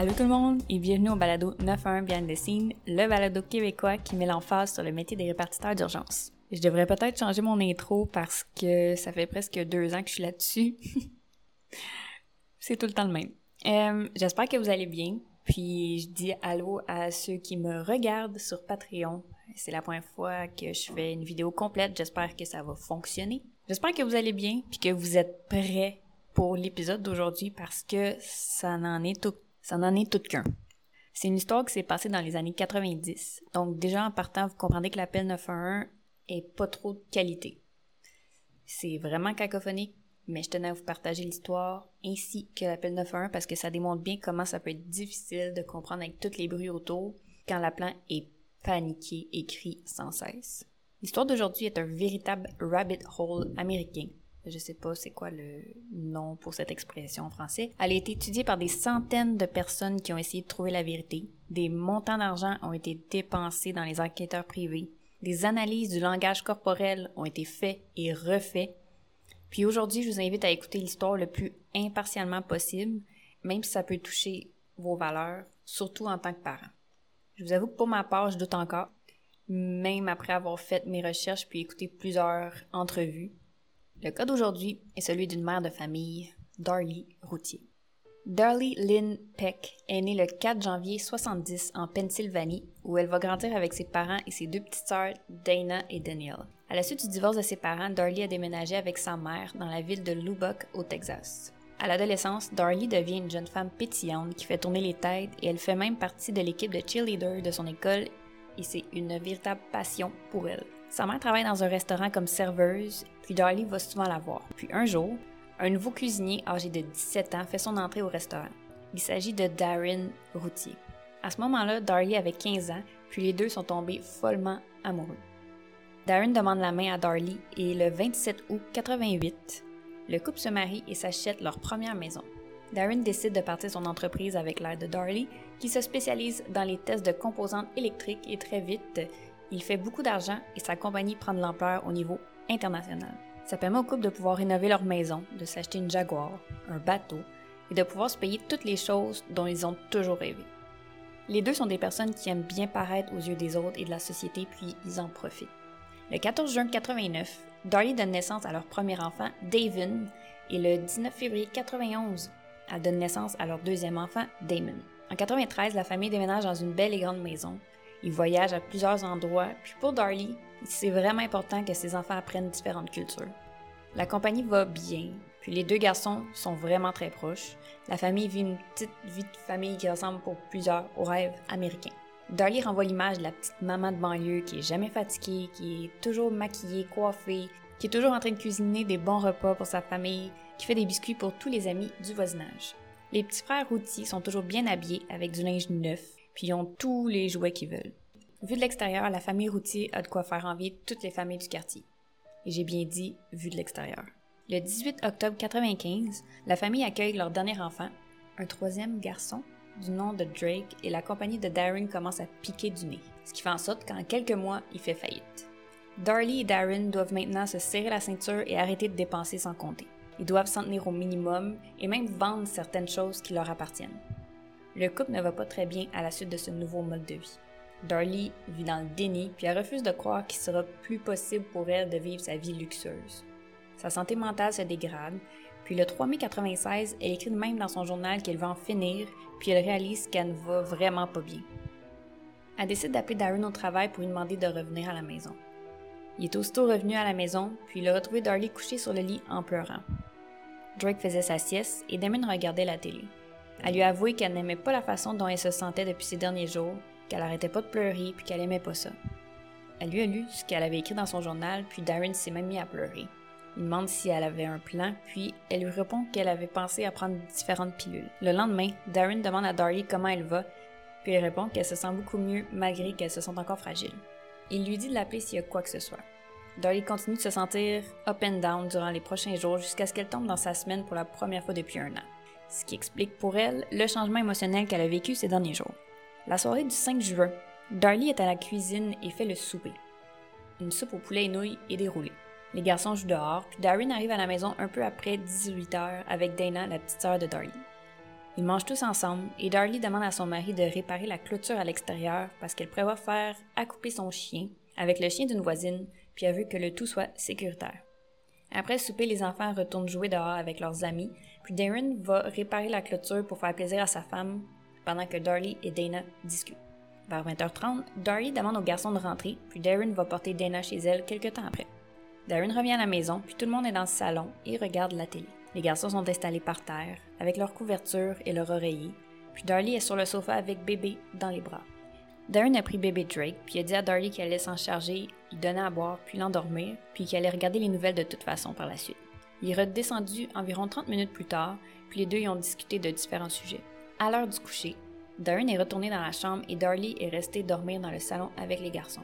Allô tout le monde et bienvenue au balado 911 Behind the Scene, le balado québécois qui met l'emphase sur le métier des répartiteurs d'urgence. Je devrais peut-être changer mon intro parce que ça fait presque deux ans que je suis là-dessus. C'est tout le temps le même. Euh, J'espère que vous allez bien. Puis je dis allô à ceux qui me regardent sur Patreon. C'est la première fois que je fais une vidéo complète. J'espère que ça va fonctionner. J'espère que vous allez bien puis que vous êtes prêts pour l'épisode d'aujourd'hui parce que ça n'en est tout ça n'en est tout qu'un. C'est une histoire qui s'est passée dans les années 90. Donc déjà en partant, vous comprenez que l'appel 911 est pas trop de qualité. C'est vraiment cacophonique, mais je tenais à vous partager l'histoire ainsi que l'appel 911 parce que ça démontre bien comment ça peut être difficile de comprendre avec tous les bruits autour quand l'appelant est paniqué et crie sans cesse. L'histoire d'aujourd'hui est un véritable rabbit hole américain je sais pas c'est quoi le nom pour cette expression en français. Elle a été étudiée par des centaines de personnes qui ont essayé de trouver la vérité. Des montants d'argent ont été dépensés dans les enquêteurs privés. Des analyses du langage corporel ont été faites et refaites. Puis aujourd'hui, je vous invite à écouter l'histoire le plus impartialement possible, même si ça peut toucher vos valeurs, surtout en tant que parent. Je vous avoue que pour ma part, je doute encore, même après avoir fait mes recherches puis écouté plusieurs entrevues. Le cas d'aujourd'hui est celui d'une mère de famille, Darlie Routier. Darlie Lynn Peck est née le 4 janvier 70 en Pennsylvanie, où elle va grandir avec ses parents et ses deux petites sœurs, Dana et Danielle. À la suite du divorce de ses parents, Darlie a déménagé avec sa mère dans la ville de Lubbock, au Texas. À l'adolescence, Darlie devient une jeune femme pétillante qui fait tourner les têtes et elle fait même partie de l'équipe de cheerleader de son école et c'est une véritable passion pour elle. Sa mère travaille dans un restaurant comme serveuse, puis Darlie va souvent la voir. Puis un jour, un nouveau cuisinier âgé de 17 ans fait son entrée au restaurant. Il s'agit de Darren Routier. À ce moment-là, Darlie avait 15 ans, puis les deux sont tombés follement amoureux. Darren demande la main à Darlie et le 27 août 88, le couple se marie et s'achète leur première maison. Darren décide de partir son entreprise avec l'aide de Darlie, qui se spécialise dans les tests de composantes électriques et très vite, il fait beaucoup d'argent et sa compagnie prend de l'ampleur au niveau international. Ça permet au couple de pouvoir rénover leur maison, de s'acheter une Jaguar, un bateau et de pouvoir se payer toutes les choses dont ils ont toujours rêvé. Les deux sont des personnes qui aiment bien paraître aux yeux des autres et de la société, puis ils en profitent. Le 14 juin 89, Darlie donne naissance à leur premier enfant, Davin, et le 19 février 91, elle donne naissance à leur deuxième enfant, Damon. En 93, la famille déménage dans une belle et grande maison. Ils voyagent à plusieurs endroits, puis pour Darlie, c'est vraiment important que ses enfants apprennent différentes cultures. La compagnie va bien, puis les deux garçons sont vraiment très proches. La famille vit une petite vie de famille qui ressemble pour plusieurs aux rêves américains. Darlie renvoie l'image de la petite maman de banlieue qui est jamais fatiguée, qui est toujours maquillée, coiffée, qui est toujours en train de cuisiner des bons repas pour sa famille, qui fait des biscuits pour tous les amis du voisinage. Les petits frères routiers sont toujours bien habillés avec du linge neuf, puis ils ont tous les jouets qu'ils veulent. Vu de l'extérieur, la famille Routier a de quoi faire envier toutes les familles du quartier. Et j'ai bien dit vu de l'extérieur. Le 18 octobre 95, la famille accueille leur dernier enfant, un troisième garçon du nom de Drake, et la compagnie de Darren commence à piquer du nez, ce qui fait en sorte qu'en quelques mois, il fait faillite. Darlie et Darren doivent maintenant se serrer la ceinture et arrêter de dépenser sans compter. Ils doivent s'en tenir au minimum et même vendre certaines choses qui leur appartiennent. Le couple ne va pas très bien à la suite de ce nouveau mode de vie. Darlie vit dans le déni, puis elle refuse de croire qu'il sera plus possible pour elle de vivre sa vie luxueuse. Sa santé mentale se dégrade, puis le 3 mai 96, elle écrit même dans son journal qu'elle va en finir, puis elle réalise qu'elle ne va vraiment pas bien. Elle décide d'appeler Darren au travail pour lui demander de revenir à la maison. Il est aussitôt revenu à la maison, puis il a retrouvé Darlie couchée sur le lit en pleurant. Drake faisait sa sieste et Damon regardait la télé. Elle lui a qu'elle n'aimait pas la façon dont elle se sentait depuis ces derniers jours, qu'elle arrêtait pas de pleurer puis qu'elle aimait pas ça. Elle lui a lu ce qu'elle avait écrit dans son journal, puis Darren s'est même mis à pleurer. Il demande si elle avait un plan, puis elle lui répond qu'elle avait pensé à prendre différentes pilules. Le lendemain, Darren demande à Darlie comment elle va, puis elle répond qu'elle se sent beaucoup mieux malgré qu'elle se sent encore fragile. Il lui dit de l'appeler s'il y a quoi que ce soit. Darlie continue de se sentir up and down durant les prochains jours jusqu'à ce qu'elle tombe dans sa semaine pour la première fois depuis un an. Ce qui explique pour elle le changement émotionnel qu'elle a vécu ces derniers jours. La soirée du 5 juin, Darlie est à la cuisine et fait le souper. Une soupe au poulet et nouilles est déroulée. Les garçons jouent dehors, puis Darren arrive à la maison un peu après 18 heures avec Dana, la petite sœur de Darlie. Ils mangent tous ensemble et Darlie demande à son mari de réparer la clôture à l'extérieur parce qu'elle prévoit faire accouper son chien avec le chien d'une voisine, puis a vu que le tout soit sécuritaire. Après le souper, les enfants retournent jouer dehors avec leurs amis, puis Darren va réparer la clôture pour faire plaisir à sa femme pendant que Darlie et Dana discutent. Vers 20h30, Darlie demande au garçon de rentrer, puis Darren va porter Dana chez elle quelques temps après. Darren revient à la maison, puis tout le monde est dans le salon et regarde la télé. Les garçons sont installés par terre, avec leur couverture et leur oreiller, puis Darlie est sur le sofa avec bébé dans les bras. Darren a pris bébé Drake, puis a dit à Darlie qu'elle allait s'en charger, lui donner à boire, puis l'endormir, puis qu'elle allait regarder les nouvelles de toute façon par la suite. Il est redescendu environ 30 minutes plus tard, puis les deux y ont discuté de différents sujets. À l'heure du coucher, Darren est retourné dans la chambre et Darlie est resté dormir dans le salon avec les garçons.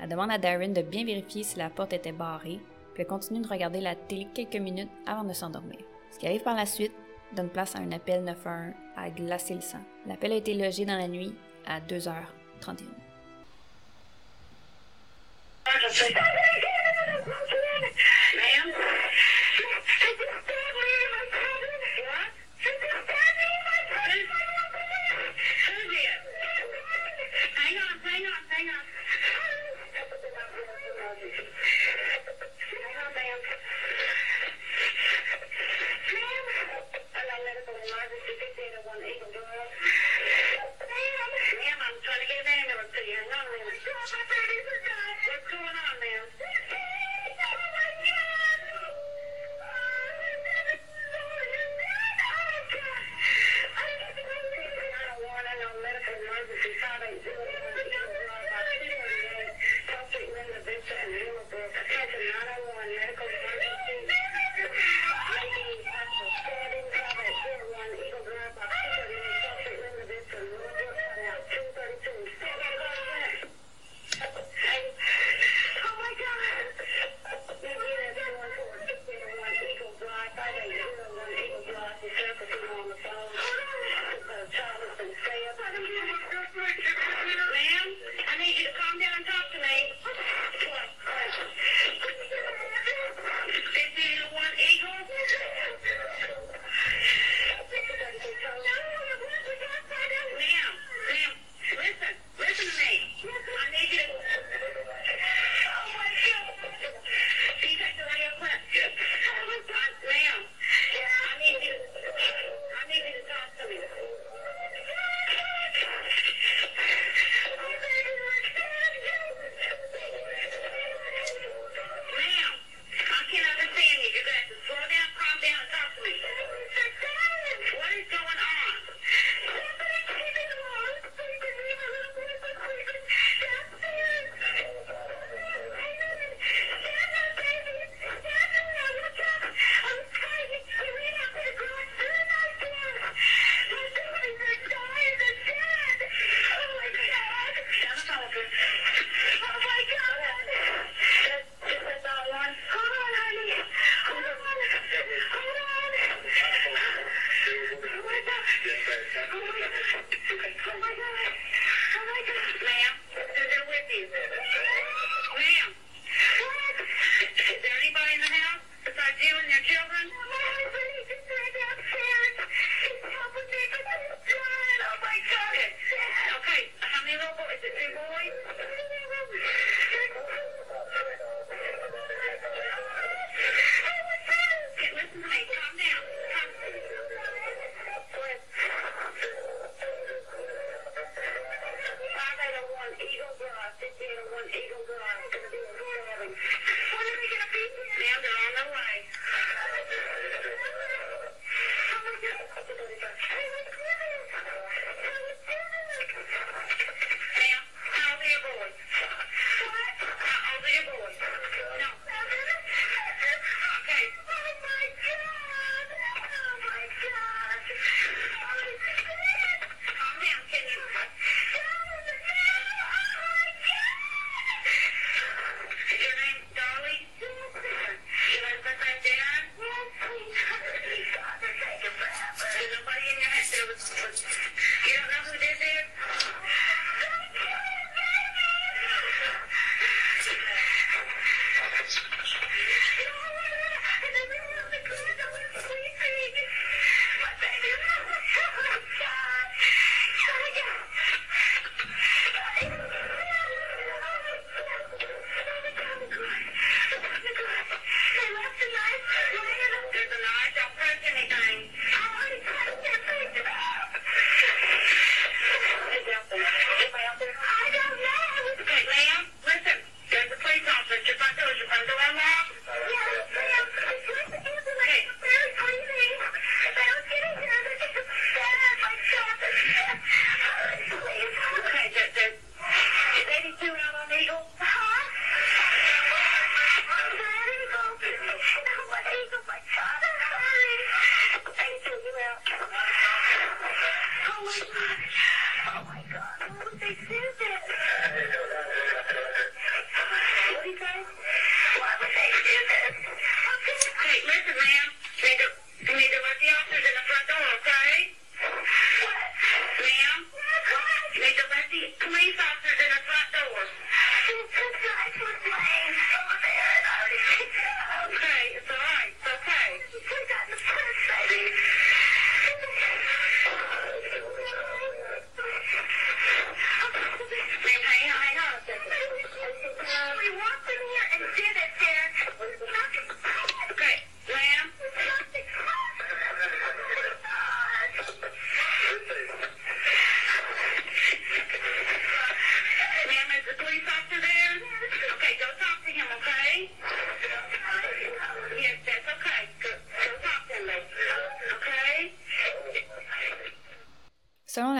Elle demande à Darren de bien vérifier si la porte était barrée, puis elle continue de regarder la télé quelques minutes avant de s'endormir. Ce qui arrive par la suite donne place à un appel 911 à glacer le sang. L'appel a été logé dans la nuit à 2h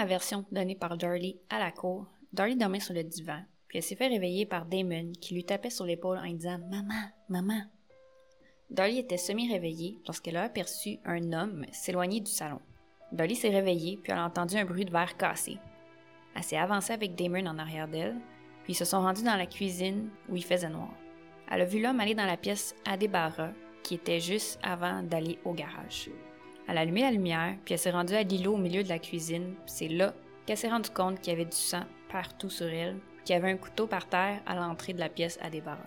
la version donnée par Darlie à la cour, Darlie dormait sur le divan, puis elle s'est fait réveiller par Damon qui lui tapait sur l'épaule en disant Maman, maman. Darlie était semi-réveillée lorsqu'elle a aperçu un homme s'éloigner du salon. Darlie s'est réveillée, puis elle a entendu un bruit de verre cassé. Elle s'est avancée avec Damon en arrière d'elle, puis se sont rendus dans la cuisine où il faisait noir. Elle a vu l'homme aller dans la pièce à débarras, qui était juste avant d'aller au garage. Elle a allumé la lumière, puis elle s'est rendue à l'îlot au milieu de la cuisine. C'est là qu'elle s'est rendue compte qu'il y avait du sang partout sur elle, qu'il y avait un couteau par terre à l'entrée de la pièce à débarras.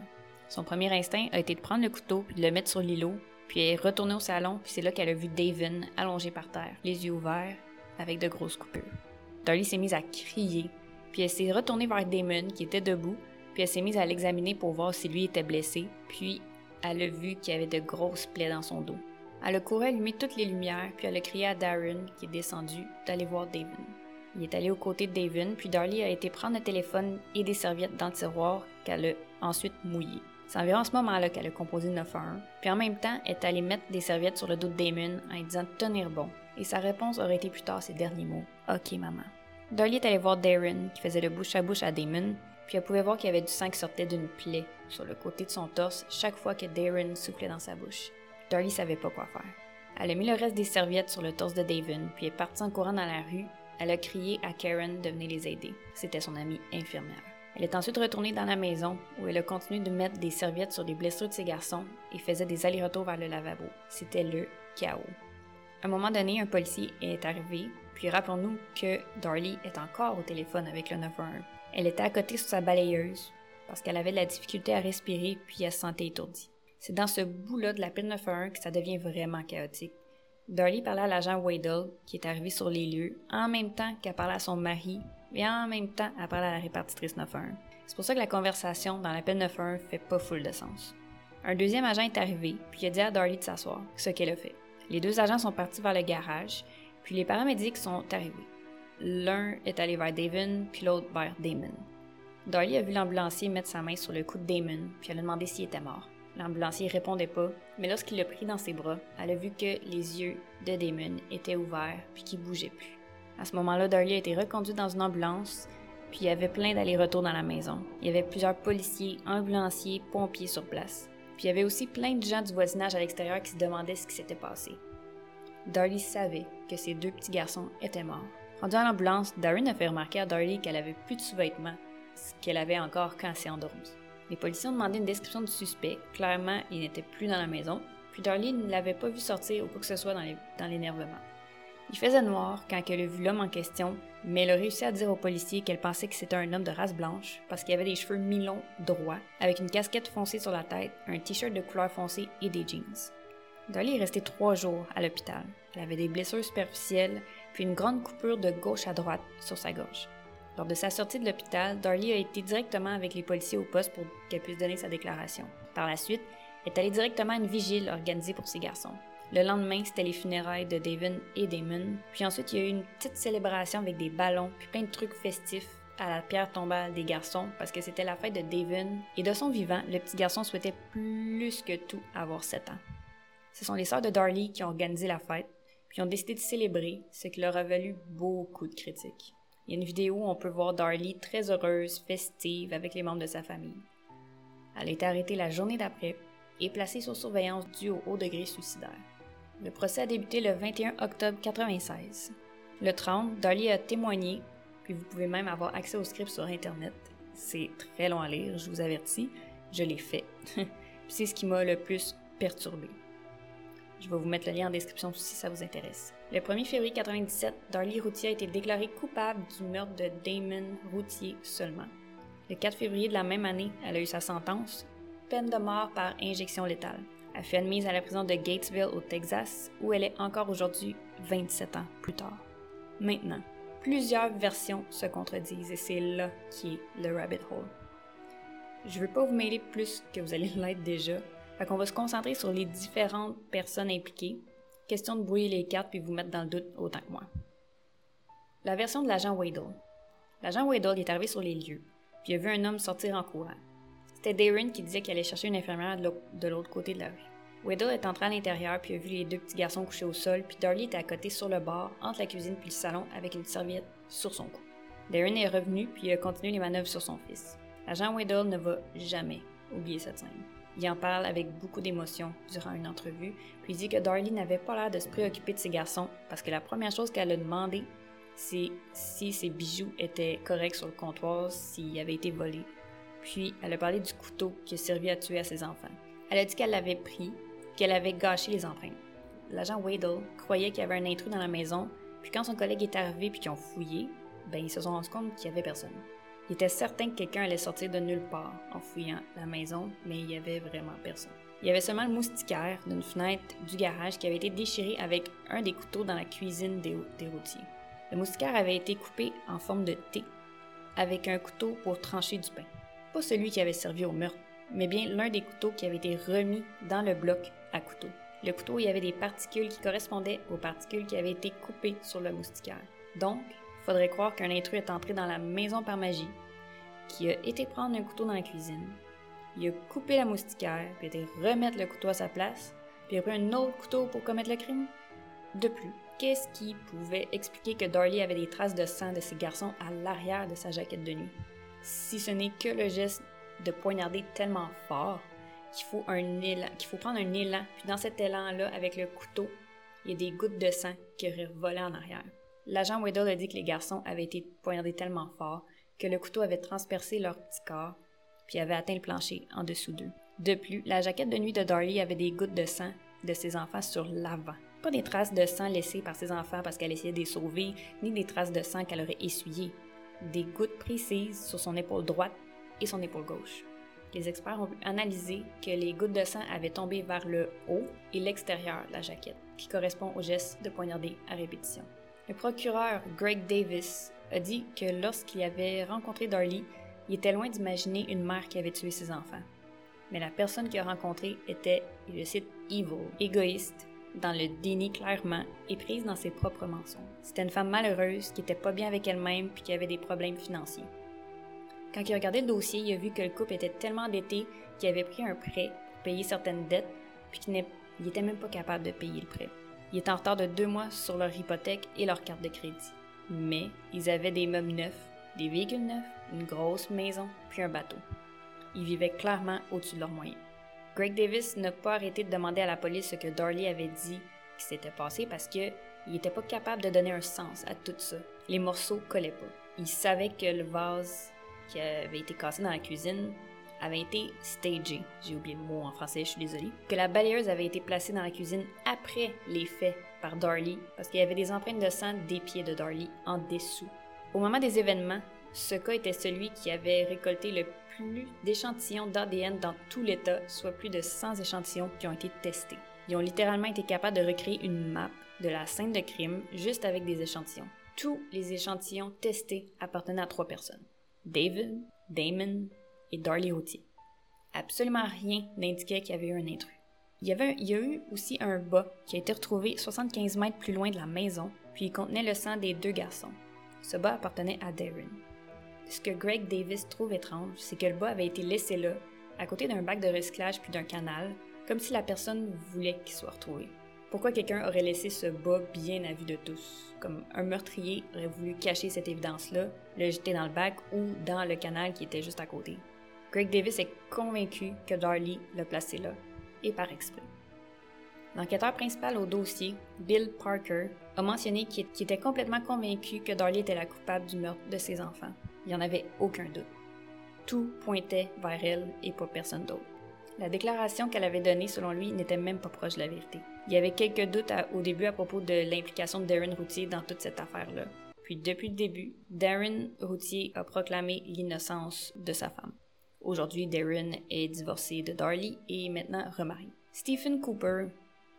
Son premier instinct a été de prendre le couteau puis de le mettre sur l'îlot, puis elle est retournée au salon, puis c'est là qu'elle a vu Davin allongé par terre, les yeux ouverts, avec de grosses coupures. Dolly s'est mise à crier, puis elle s'est retournée vers Damon qui était debout, puis elle s'est mise à l'examiner pour voir si lui était blessé, puis elle a vu qu'il y avait de grosses plaies dans son dos. Elle a couru allumer toutes les lumières, puis elle a crié à Darren, qui est descendu, d'aller voir Davin. Il est allé aux côtés de Davin, puis Darlie a été prendre le téléphone et des serviettes dans le tiroir qu'elle a ensuite mouillé. C'est environ à ce moment-là qu'elle a composé 911, puis en même temps, est allée mettre des serviettes sur le dos de Damon en lui disant tenir bon. Et sa réponse aurait été plus tard ses derniers mots Ok, maman. Darlie est allée voir Darren, qui faisait le bouche à bouche à Damon, puis elle pouvait voir qu'il y avait du sang qui sortait d'une plaie sur le côté de son torse chaque fois que Darren soufflait dans sa bouche. Darlie savait pas quoi faire. Elle a mis le reste des serviettes sur le torse de Davin, puis est partie en courant dans la rue. Elle a crié à Karen de venir les aider. C'était son amie infirmière. Elle est ensuite retournée dans la maison où elle a continué de mettre des serviettes sur les blessures de ses garçons et faisait des allers-retours vers le lavabo. C'était le chaos. À un moment donné, un policier est arrivé, puis rappelons-nous que Darlie est encore au téléphone avec le 911. Elle était à côté sur sa balayeuse parce qu'elle avait de la difficulté à respirer puis elle se sentait étourdie. C'est dans ce bout-là de la peine 911 que ça devient vraiment chaotique. Darlie parlait à l'agent Waddell, qui est arrivé sur les lieux, en même temps qu'elle parlait à son mari, et en même temps elle parlait à la répartitrice 911. C'est pour ça que la conversation dans la peine 911 fait pas full de sens. Un deuxième agent est arrivé, puis il a dit à Darlie de s'asseoir, ce qu'elle a fait. Les deux agents sont partis vers le garage, puis les paramédics sont arrivés. L'un est allé vers Damon, puis l'autre vers Damon. Darlie a vu l'ambulancier mettre sa main sur le cou de Damon, puis elle a demandé s'il était mort. L'ambulancier répondait pas, mais lorsqu'il l'a pris dans ses bras, elle a vu que les yeux de Damon étaient ouverts puis qu'il bougeait plus. À ce moment-là, Darlie a été reconduit dans une ambulance, puis il y avait plein d'allers-retours dans la maison. Il y avait plusieurs policiers, ambulanciers, pompiers sur place. Puis il y avait aussi plein de gens du voisinage à l'extérieur qui se demandaient ce qui s'était passé. Darlie savait que ses deux petits garçons étaient morts. Rendu à l'ambulance, Darren a fait remarquer à Darlie qu'elle avait plus de sous-vêtements, ce qu'elle avait encore quand elle s'est endormie. Les policiers ont demandé une description du suspect. Clairement, il n'était plus dans la maison. Puis Darlie ne l'avait pas vu sortir ou quoi que ce soit dans l'énervement. Il faisait noir quand elle a vu l'homme en question, mais elle a réussi à dire aux policiers qu'elle pensait que c'était un homme de race blanche parce qu'il avait des cheveux mi-longs droits, avec une casquette foncée sur la tête, un t-shirt de couleur foncée et des jeans. Dolly est restée trois jours à l'hôpital. Elle avait des blessures superficielles, puis une grande coupure de gauche à droite sur sa gorge. Lors de sa sortie de l'hôpital, Darlie a été directement avec les policiers au poste pour qu'elle puisse donner sa déclaration. Par la suite, elle est allée directement à une vigile organisée pour ses garçons. Le lendemain, c'était les funérailles de Davin et Damon. Puis ensuite, il y a eu une petite célébration avec des ballons, puis plein de trucs festifs à la pierre tombale des garçons parce que c'était la fête de Davin. Et de son vivant, le petit garçon souhaitait plus que tout avoir 7 ans. Ce sont les sœurs de Darlie qui ont organisé la fête, puis ont décidé de célébrer, ce qui leur a valu beaucoup de critiques. Il y a une vidéo où on peut voir Darlie très heureuse, festive avec les membres de sa famille. Elle été arrêtée la journée d'après et placée sous surveillance due au haut degré suicidaire. Le procès a débuté le 21 octobre 1996. Le 30, Darlie a témoigné, puis vous pouvez même avoir accès au script sur Internet. C'est très long à lire, je vous avertis. Je l'ai fait. c'est ce qui m'a le plus perturbé. Je vais vous mettre le lien en description si ça vous intéresse. Le 1er février 1997, Darlie Routier a été déclarée coupable du meurtre de Damon Routier seulement. Le 4 février de la même année, elle a eu sa sentence, peine de mort par injection létale. Elle fut admise à la prison de Gatesville au Texas, où elle est encore aujourd'hui 27 ans plus tard. Maintenant, plusieurs versions se contredisent et c'est là qui est le rabbit hole. Je veux pas vous mêler plus que vous allez l'être déjà, fait qu'on va se concentrer sur les différentes personnes impliquées. Question de brouiller les cartes puis vous mettre dans le doute autant que moi. La version de l'agent Waddle. L'agent Waddle est arrivé sur les lieux, puis a vu un homme sortir en courant. C'était Darren qui disait qu'il allait chercher une infirmière de l'autre côté de la rue. Waddle est entré à l'intérieur puis a vu les deux petits garçons couchés au sol, puis Darlie était à côté sur le bord, entre la cuisine puis le salon, avec une serviette sur son cou. Darren est revenu puis a continué les manœuvres sur son fils. L'agent Waddle ne va jamais oublier cette scène. Il en parle avec beaucoup d'émotion durant une entrevue, puis dit que Darlie n'avait pas l'air de se préoccuper de ses garçons parce que la première chose qu'elle a demandé, c'est si ses bijoux étaient corrects sur le comptoir, s'ils avaient été volés. Puis elle a parlé du couteau qui a servi à tuer ses enfants. Elle a dit qu'elle l'avait pris, qu'elle avait gâché les empreintes. L'agent Waddle croyait qu'il y avait un intrus dans la maison, puis quand son collègue est arrivé puis qu'ils ont fouillé, ben ils se sont rendus compte qu'il n'y avait personne. Il était certain que quelqu'un allait sortir de nulle part en fouillant la maison, mais il y avait vraiment personne. Il y avait seulement le moustiquaire d'une fenêtre du garage qui avait été déchiré avec un des couteaux dans la cuisine des, des routiers. Le moustiquaire avait été coupé en forme de T, avec un couteau pour trancher du pain. Pas celui qui avait servi au meurtre, mais bien l'un des couteaux qui avait été remis dans le bloc à couteau. Le couteau, il y avait des particules qui correspondaient aux particules qui avaient été coupées sur le moustiquaire. Donc, Faudrait croire qu'un intrus est entré dans la maison par magie, qui a été prendre un couteau dans la cuisine, il a coupé la moustiquaire, puis a été remettre le couteau à sa place, puis a pris un autre couteau pour commettre le crime. De plus, qu'est-ce qui pouvait expliquer que Darlie avait des traces de sang de ses garçons à l'arrière de sa jaquette de nuit? Si ce n'est que le geste de poignarder tellement fort qu'il faut prendre un élan, puis dans cet élan-là, avec le couteau, il y a des gouttes de sang qui auraient volé en arrière. L'agent Weddle a dit que les garçons avaient été poignardés tellement fort que le couteau avait transpercé leur petit corps puis avait atteint le plancher en dessous d'eux. De plus, la jaquette de nuit de Darlie avait des gouttes de sang de ses enfants sur l'avant. Pas des traces de sang laissées par ses enfants parce qu'elle essayait de les sauver, ni des traces de sang qu'elle aurait essuyées. Des gouttes précises sur son épaule droite et son épaule gauche. Les experts ont analysé que les gouttes de sang avaient tombé vers le haut et l'extérieur de la jaquette, qui correspond au geste de poignarder à répétition. Le procureur Greg Davis a dit que lorsqu'il avait rencontré Darlie, il était loin d'imaginer une mère qui avait tué ses enfants. Mais la personne qu'il a rencontrée était, je cite, evil, égoïste, dans le déni clairement et prise dans ses propres mensonges. C'était une femme malheureuse qui était pas bien avec elle-même puis qui avait des problèmes financiers. Quand il a regardé le dossier, il a vu que le couple était tellement endetté qu'il avait pris un prêt pour payer certaines dettes puis qu'il n'était même pas capable de payer le prêt. Ils étaient en retard de deux mois sur leur hypothèque et leur carte de crédit. Mais ils avaient des meubles neufs, des véhicules neufs, une grosse maison, puis un bateau. Ils vivaient clairement au-dessus de leurs moyens. Greg Davis n'a pas arrêté de demander à la police ce que Darley avait dit qui s'était passé parce qu'il n'était pas capable de donner un sens à tout ça. Les morceaux collaient pas. Il savait que le vase qui avait été cassé dans la cuisine avait été stagé. J'ai oublié le mot en français, je suis désolée. Que la balayeuse avait été placée dans la cuisine après les faits par Darlie, parce qu'il y avait des empreintes de sang des pieds de Darlie en dessous. Au moment des événements, ce cas était celui qui avait récolté le plus d'échantillons d'ADN dans tout l'État, soit plus de 100 échantillons qui ont été testés. Ils ont littéralement été capables de recréer une map de la scène de crime juste avec des échantillons. Tous les échantillons testés appartenaient à trois personnes. David, Damon et Darlie Routier. Absolument rien n'indiquait qu'il y avait eu un intrus. Il y, avait a eu aussi un bas qui a été retrouvé 75 mètres plus loin de la maison, puis il contenait le sang des deux garçons. Ce bas appartenait à Darren. Ce que Greg Davis trouve étrange, c'est que le bas avait été laissé là, à côté d'un bac de recyclage puis d'un canal, comme si la personne voulait qu'il soit retrouvé. Pourquoi quelqu'un aurait laissé ce bas bien à vue de tous? Comme un meurtrier aurait voulu cacher cette évidence-là, le jeter dans le bac ou dans le canal qui était juste à côté. Greg Davis est convaincu que Darlie l'a placé là, et par exprès. L'enquêteur principal au dossier, Bill Parker, a mentionné qu'il était complètement convaincu que Darlie était la coupable du meurtre de ses enfants. Il n'y en avait aucun doute. Tout pointait vers elle et pas personne d'autre. La déclaration qu'elle avait donnée, selon lui, n'était même pas proche de la vérité. Il y avait quelques doutes au début à propos de l'implication de Darren Routier dans toute cette affaire-là. Puis depuis le début, Darren Routier a proclamé l'innocence de sa femme. Aujourd'hui, Darren est divorcé de Darlie et maintenant remarié. Stephen Cooper,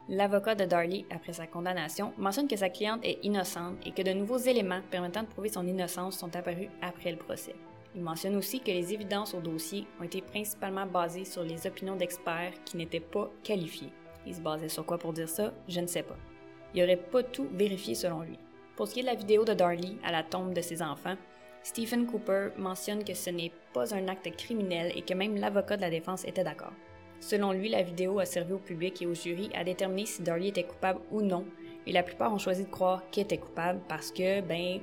l'avocat de Darlie après sa condamnation, mentionne que sa cliente est innocente et que de nouveaux éléments permettant de prouver son innocence sont apparus après le procès. Il mentionne aussi que les évidences au dossier ont été principalement basées sur les opinions d'experts qui n'étaient pas qualifiés. Il se basait sur quoi pour dire ça? Je ne sais pas. Il n'aurait pas tout vérifié selon lui. Pour ce qui est de la vidéo de Darlie à la tombe de ses enfants, Stephen Cooper mentionne que ce n'est pas un acte criminel et que même l'avocat de la défense était d'accord. Selon lui, la vidéo a servi au public et au jury à déterminer si Darlie était coupable ou non, et la plupart ont choisi de croire qu'il était coupable parce que, ben,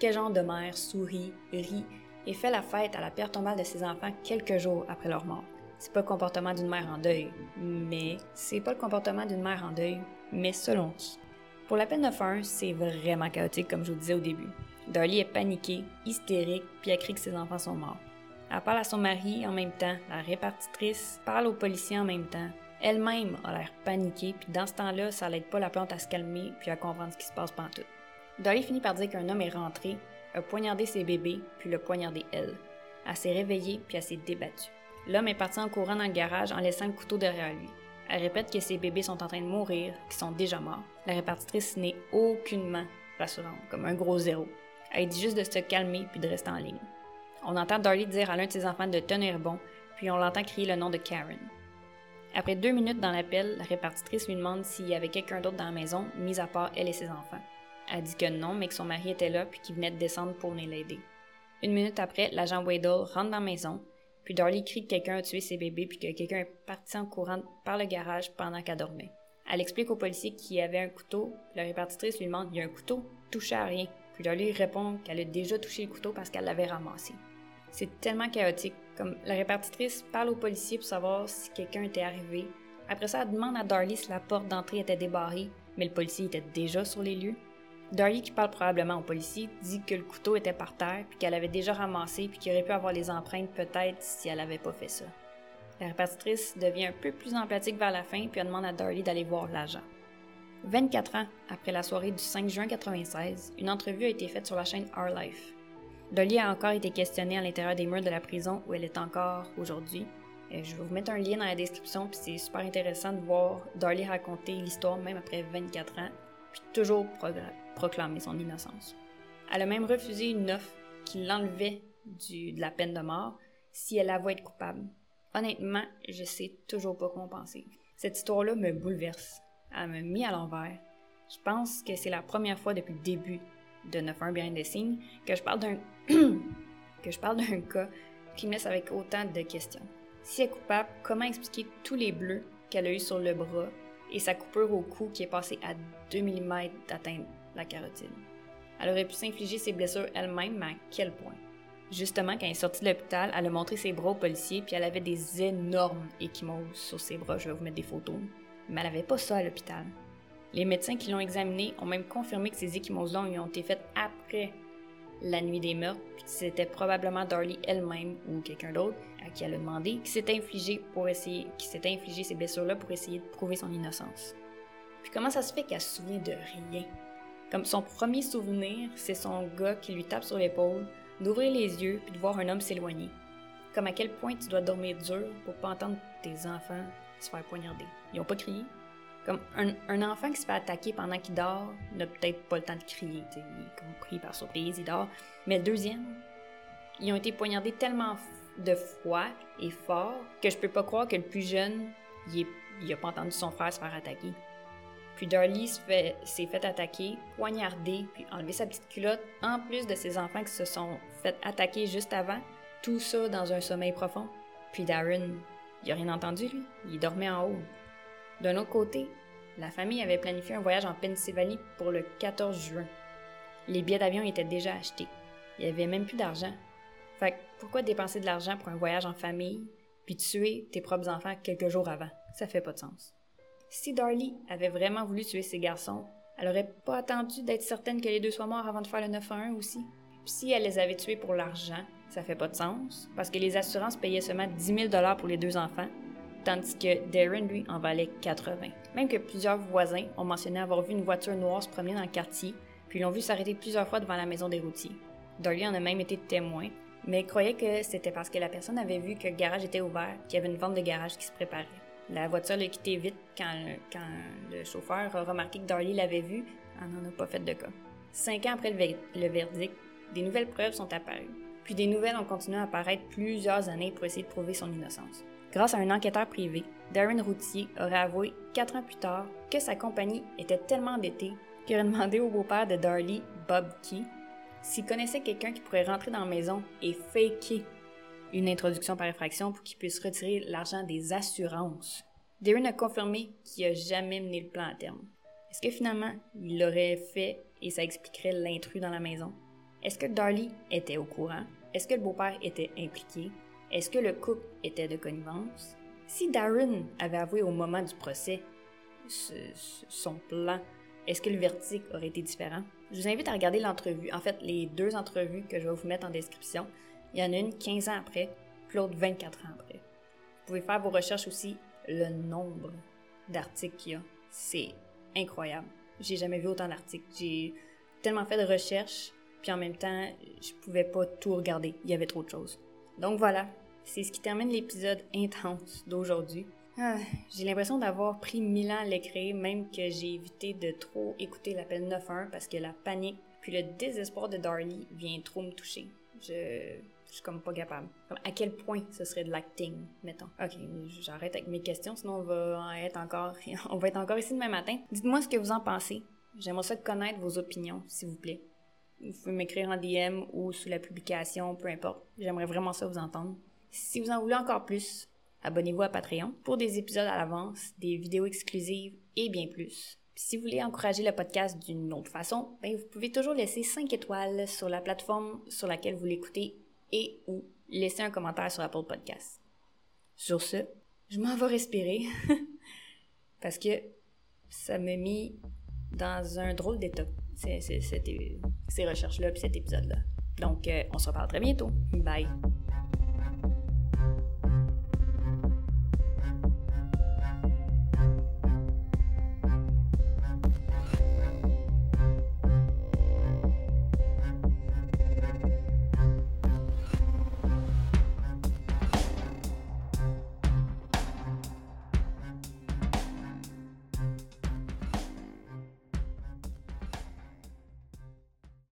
quel genre de mère sourit, rit et fait la fête à la pierre tombale de ses enfants quelques jours après leur mort. C'est pas le comportement d'une mère en deuil, mais c'est pas le comportement d'une mère en deuil, mais selon qui. Pour la peine de fin, c'est vraiment chaotique comme je vous disais au début. Darlie est paniquée, hystérique, puis elle crie que ses enfants sont morts. Elle parle à son mari en même temps, la répartitrice parle aux policiers en même temps. Elle-même a l'air paniquée, puis dans ce temps-là, ça l'aide pas la plante à se calmer puis à comprendre ce qui se passe tout. Darlie finit par dire qu'un homme est rentré, a poignardé ses bébés, puis l'a poignardé elle. Elle s'est réveillée, puis elle s'est débattue. L'homme est parti en courant dans le garage en laissant le couteau derrière lui. Elle répète que ses bébés sont en train de mourir, qu'ils sont déjà morts. La répartitrice n'est aucunement rassurante, comme un gros zéro. Elle dit juste de se calmer puis de rester en ligne. On entend Darlie dire à l'un de ses enfants de tenir bon, puis on l'entend crier le nom de Karen. Après deux minutes dans l'appel, la répartitrice lui demande s'il y avait quelqu'un d'autre dans la maison, mis à part elle et ses enfants. Elle dit que non, mais que son mari était là puis qu'il venait de descendre pour venir l'aider. Une minute après, l'agent Waddle rentre dans la maison, puis Darlie crie que quelqu'un a tué ses bébés puis que quelqu'un est parti en courant par le garage pendant qu'elle dormait. Elle explique au policier qu'il y avait un couteau. La répartitrice lui demande Il y a un couteau Touché à rien. Puis Darlie répond qu'elle a déjà touché le couteau parce qu'elle l'avait ramassé. C'est tellement chaotique. Comme la répartitrice parle au policier pour savoir si quelqu'un était arrivé. Après ça, elle demande à Darlie si la porte d'entrée était débarrée, mais le policier était déjà sur les lieux. Darlie, qui parle probablement au policier, dit que le couteau était par terre, puis qu'elle avait déjà ramassé, puis qu'il aurait pu avoir les empreintes peut-être si elle n'avait pas fait ça. La répartitrice devient un peu plus empathique vers la fin, puis elle demande à Darlie d'aller voir l'agent. 24 ans après la soirée du 5 juin 1996, une entrevue a été faite sur la chaîne Our Life. Darlie a encore été questionnée à l'intérieur des murs de la prison où elle est encore aujourd'hui. Euh, je vais vous mettre un lien dans la description, puis c'est super intéressant de voir Darlie raconter l'histoire même après 24 ans, puis toujours proclamer son innocence. Elle a même refusé une offre qui l'enlevait de la peine de mort si elle avouait être coupable. Honnêtement, je sais toujours pas comment penser. Cette histoire-là me bouleverse. Elle me met à l'envers. Je pense que c'est la première fois depuis le début de 9-1 Behind the Scenes que je parle d'un que je parle d'un cas qui me laisse avec autant de questions. Si elle est coupable, comment expliquer tous les bleus qu'elle a eu sur le bras et sa coupure au cou qui est passée à 2 mm d'atteindre la carotide? Elle aurait pu s'infliger ses blessures elle-même, mais à quel point? Justement, quand elle est sortie de l'hôpital, elle a montré ses bras aux policiers, puis elle avait des énormes échymoses sur ses bras. Je vais vous mettre des photos. Mais elle n'avait pas ça à l'hôpital. Les médecins qui l'ont examinée ont même confirmé que ces échymoses-là ont été faites après la nuit des meurtres, puis c'était probablement Darlie elle-même ou quelqu'un d'autre à qui elle a demandé qui s'est infligé pour essayer, qui s'est infligé ces blessures-là pour essayer de prouver son innocence. Puis comment ça se fait qu'elle se souvient de rien? Comme son premier souvenir, c'est son gars qui lui tape sur l'épaule, d'ouvrir les yeux puis de voir un homme s'éloigner. Comme à quel point tu dois dormir dur pour pas entendre tes enfants se faire poignarder. Ils ont pas crié. Comme un, enfant qui se fait attaquer pendant qu'il dort n'a peut-être pas le temps de crier. Il est comme par surprise, il dort. Mais le deuxième, ils ont été poignardés tellement de froid et fort que je peux pas croire que le plus jeune, il, il a pas entendu son frère se faire attaquer. Puis Darlie s'est fait, attaquer, poignarder, puis enlever sa petite culotte, en plus de ses enfants qui se sont fait attaquer juste avant, tout ça dans un sommeil profond. Puis Darren, il a rien entendu, lui. Il dormait en haut. D'un autre côté, la famille avait planifié un voyage en Pennsylvanie pour le 14 juin. Les billets d'avion étaient déjà achetés. Il n'y avait même plus d'argent. Fait que pourquoi dépenser de l'argent pour un voyage en famille, puis tuer tes propres enfants quelques jours avant? Ça fait pas de sens. Si Darlie avait vraiment voulu tuer ses garçons, elle aurait pas attendu d'être certaine que les deux soient morts avant de faire le 9 1 aussi. Puis si elle les avait tués pour l'argent, ça fait pas de sens, parce que les assurances payaient seulement 10 000 pour les deux enfants, tandis que Darren, lui, en valait 80. Même que plusieurs voisins ont mentionné avoir vu une voiture noire se promener dans le quartier, puis l'ont vu s'arrêter plusieurs fois devant la maison des routiers. Darlie en a même été témoin, mais croyait que c'était parce que la personne avait vu que le garage était ouvert, qu'il y avait une vente de garage qui se préparait. La voiture l'a quitté vite quand, le chauffeur a remarqué que Darlie l'avait vu, elle n'en a pas fait de cas. Cinq ans après le, verdict, des nouvelles preuves sont apparues. Puis des nouvelles ont continué à apparaître plusieurs années pour essayer de prouver son innocence. Grâce à un enquêteur privé, Darren Routier aurait avoué quatre ans plus tard que sa compagnie était tellement endettée qu'il aurait demandé au beau-père de Darlie, Bob Key, s'il connaissait quelqu'un qui pourrait rentrer dans la maison et faker une introduction par effraction pour qu'il puisse retirer l'argent des assurances. Darren a confirmé qu'il n'a jamais mené le plan à terme. Est-ce que finalement, il l'aurait fait et ça expliquerait l'intrus dans la maison? Est-ce que Darlie était au courant? Est-ce que le beau-père était impliqué? Est-ce que le couple était de connivence? Si Darren avait avoué au moment du procès son plan, est-ce que le verdict aurait été différent? Je vous invite à regarder l'entrevue. En fait, les deux entrevues que je vais vous mettre en description. Il y en a une 15 ans après, puis l'autre 24 ans après. Vous pouvez faire vos recherches aussi, le nombre d'articles qu'il y a. C'est incroyable. J'ai jamais vu autant d'articles. J'ai tellement fait de recherches, puis en même temps, je pouvais pas tout regarder. Il y avait trop de choses. Donc voilà, c'est ce qui termine l'épisode intense d'aujourd'hui. Ah, j'ai l'impression d'avoir pris mille ans à l'écrire, même que j'ai évité de trop écouter l'appel 9-1 parce que la panique puis le désespoir de Darlie vient trop me toucher. Je, suis comme pas capable. à quel point ce serait de l'acting, mettons. Ok, j'arrête avec mes questions, sinon on va être encore, on va être encore ici demain matin. Dites-moi ce que vous en pensez. J'aimerais ça connaître vos opinions, s'il vous plaît. Vous pouvez m'écrire en DM ou sous la publication, peu importe. J'aimerais vraiment ça vous entendre. Si vous en voulez encore plus, abonnez-vous à Patreon pour des épisodes à l'avance, des vidéos exclusives et bien plus. si vous voulez encourager le podcast d'une autre façon, ben, vous pouvez toujours laisser 5 étoiles sur la plateforme sur laquelle vous l'écoutez et ou laisser un commentaire sur Apple Podcast. Sur ce, je m'en vais respirer parce que ça m'a mis dans un drôle d'état, ces, recherches-là puis cet épisode-là. Donc, euh, on se reparle très bientôt. Bye!